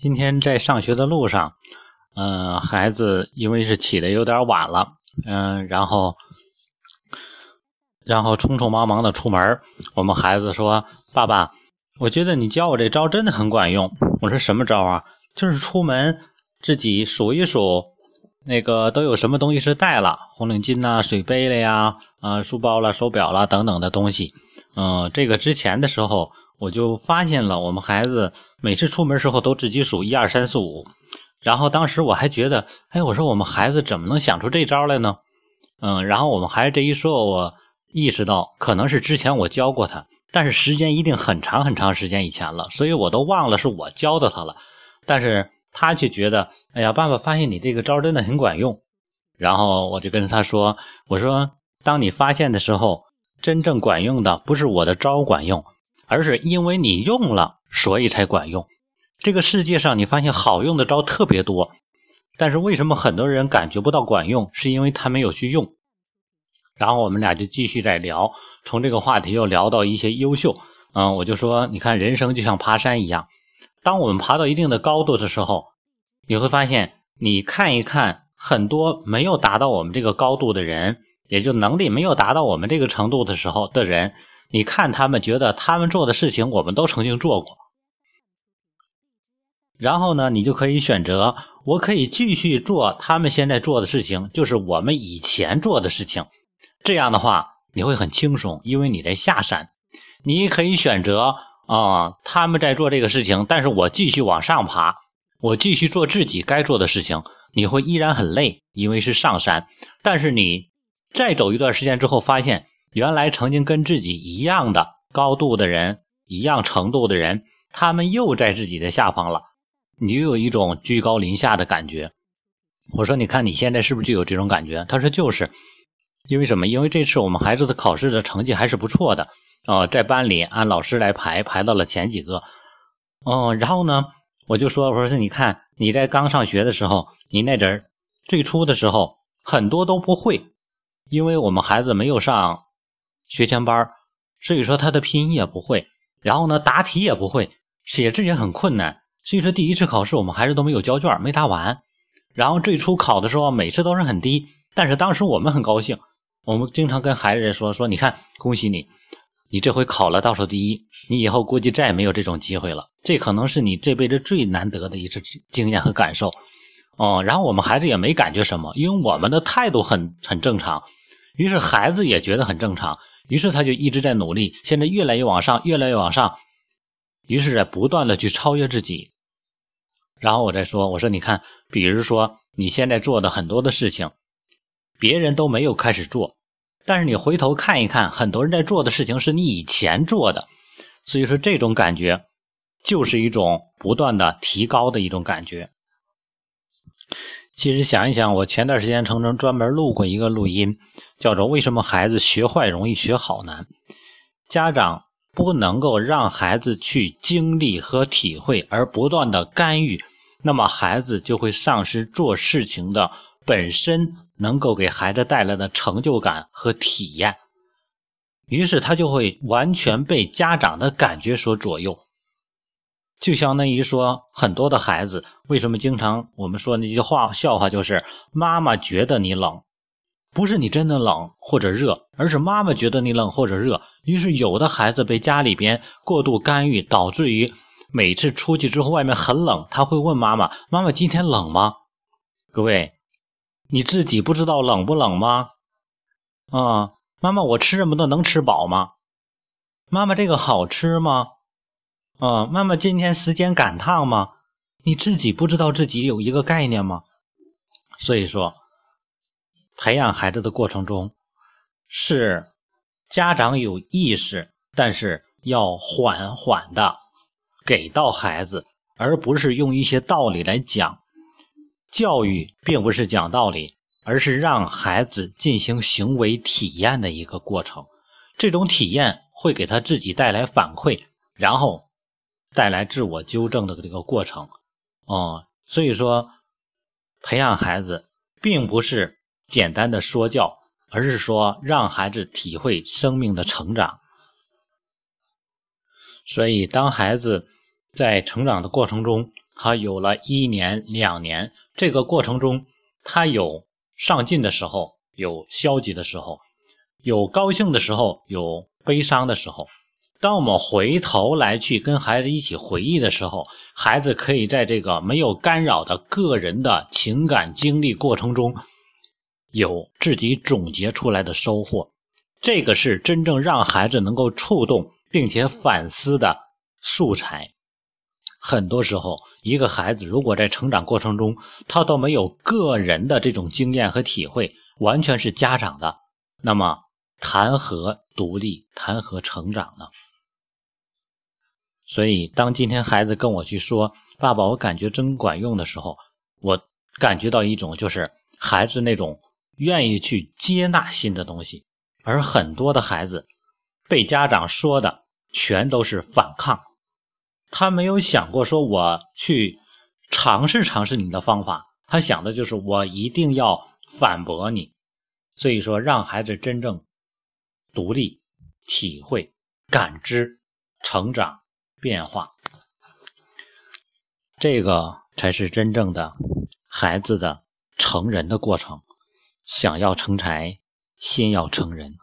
今天在上学的路上，嗯，孩子因为是起的有点晚了，嗯，然后，然后匆匆忙忙的出门。我们孩子说：“爸爸，我觉得你教我这招真的很管用。”我说：“什么招啊？就是出门自己数一数，那个都有什么东西是带了，红领巾呐、水杯了呀、啊书包了、手表了等等的东西。嗯，这个之前的时候。”我就发现了，我们孩子每次出门时候都自己数一二三四五，然后当时我还觉得，哎，我说我们孩子怎么能想出这招来呢？嗯，然后我们孩子这一说，我意识到可能是之前我教过他，但是时间一定很长很长时间以前了，所以我都忘了是我教的他了。但是他却觉得，哎呀，爸爸发现你这个招真的很管用。然后我就跟他说，我说，当你发现的时候，真正管用的不是我的招管用。而是因为你用了，所以才管用。这个世界上，你发现好用的招特别多，但是为什么很多人感觉不到管用？是因为他没有去用。然后我们俩就继续在聊，从这个话题又聊到一些优秀。嗯，我就说，你看，人生就像爬山一样，当我们爬到一定的高度的时候，你会发现，你看一看很多没有达到我们这个高度的人，也就能力没有达到我们这个程度的时候的人。你看，他们觉得他们做的事情，我们都曾经做过。然后呢，你就可以选择，我可以继续做他们现在做的事情，就是我们以前做的事情。这样的话，你会很轻松，因为你在下山。你可以选择啊，他们在做这个事情，但是我继续往上爬，我继续做自己该做的事情。你会依然很累，因为是上山。但是你再走一段时间之后，发现。原来曾经跟自己一样的高度的人，一样程度的人，他们又在自己的下方了，你又有一种居高临下的感觉。我说，你看你现在是不是就有这种感觉？他说，就是因为什么？因为这次我们孩子的考试的成绩还是不错的啊，在班里按老师来排，排到了前几个。哦，然后呢，我就说，我说你看你在刚上学的时候，你那阵儿最初的时候很多都不会，因为我们孩子没有上。学前班，所以说他的拼音也不会，然后呢答题也不会，写字也很困难。所以说第一次考试我们孩子都没有交卷，没答完。然后最初考的时候每次都是很低，但是当时我们很高兴，我们经常跟孩子说说，你看恭喜你，你这回考了倒数第一，你以后估计再也没有这种机会了，这可能是你这辈子最难得的一次经验和感受。哦，然后我们孩子也没感觉什么，因为我们的态度很很正常，于是孩子也觉得很正常。于是他就一直在努力，现在越来越往上，越来越往上，于是在不断的去超越自己。然后我再说，我说你看，比如说你现在做的很多的事情，别人都没有开始做，但是你回头看一看，很多人在做的事情是你以前做的，所以说这种感觉就是一种不断的提高的一种感觉。其实想一想，我前段时间曾经专门录过一个录音，叫做“为什么孩子学坏容易学好难”。家长不能够让孩子去经历和体会，而不断的干预，那么孩子就会丧失做事情的本身能够给孩子带来的成就感和体验，于是他就会完全被家长的感觉所左右。就相当于说，很多的孩子为什么经常我们说那句话笑话，就是妈妈觉得你冷，不是你真的冷或者热，而是妈妈觉得你冷或者热。于是有的孩子被家里边过度干预，导致于每次出去之后外面很冷，他会问妈妈：“妈妈今天冷吗？”各位，你自己不知道冷不冷吗？啊，妈妈我吃这么多能吃饱吗？妈妈这个好吃吗？啊，妈妈，今天时间赶趟吗？你自己不知道自己有一个概念吗？所以说，培养孩子的过程中，是家长有意识，但是要缓缓的给到孩子，而不是用一些道理来讲。教育并不是讲道理，而是让孩子进行行为体验的一个过程。这种体验会给他自己带来反馈，然后。带来自我纠正的这个过程，哦，所以说，培养孩子并不是简单的说教，而是说让孩子体会生命的成长。所以，当孩子在成长的过程中，他有了一年、两年，这个过程中，他有上进的时候，有消极的时候，有高兴的时候，有悲伤的时候。当我们回头来去跟孩子一起回忆的时候，孩子可以在这个没有干扰的个人的情感经历过程中，有自己总结出来的收获。这个是真正让孩子能够触动并且反思的素材。很多时候，一个孩子如果在成长过程中，他都没有个人的这种经验和体会，完全是家长的，那么谈何独立，谈何成长呢？所以，当今天孩子跟我去说“爸爸，我感觉真管用”的时候，我感觉到一种就是孩子那种愿意去接纳新的东西，而很多的孩子被家长说的全都是反抗，他没有想过说我去尝试尝试你的方法，他想的就是我一定要反驳你。所以说，让孩子真正独立、体会、感知、成长。变化，这个才是真正的孩子的成人的过程。想要成才，先要成人。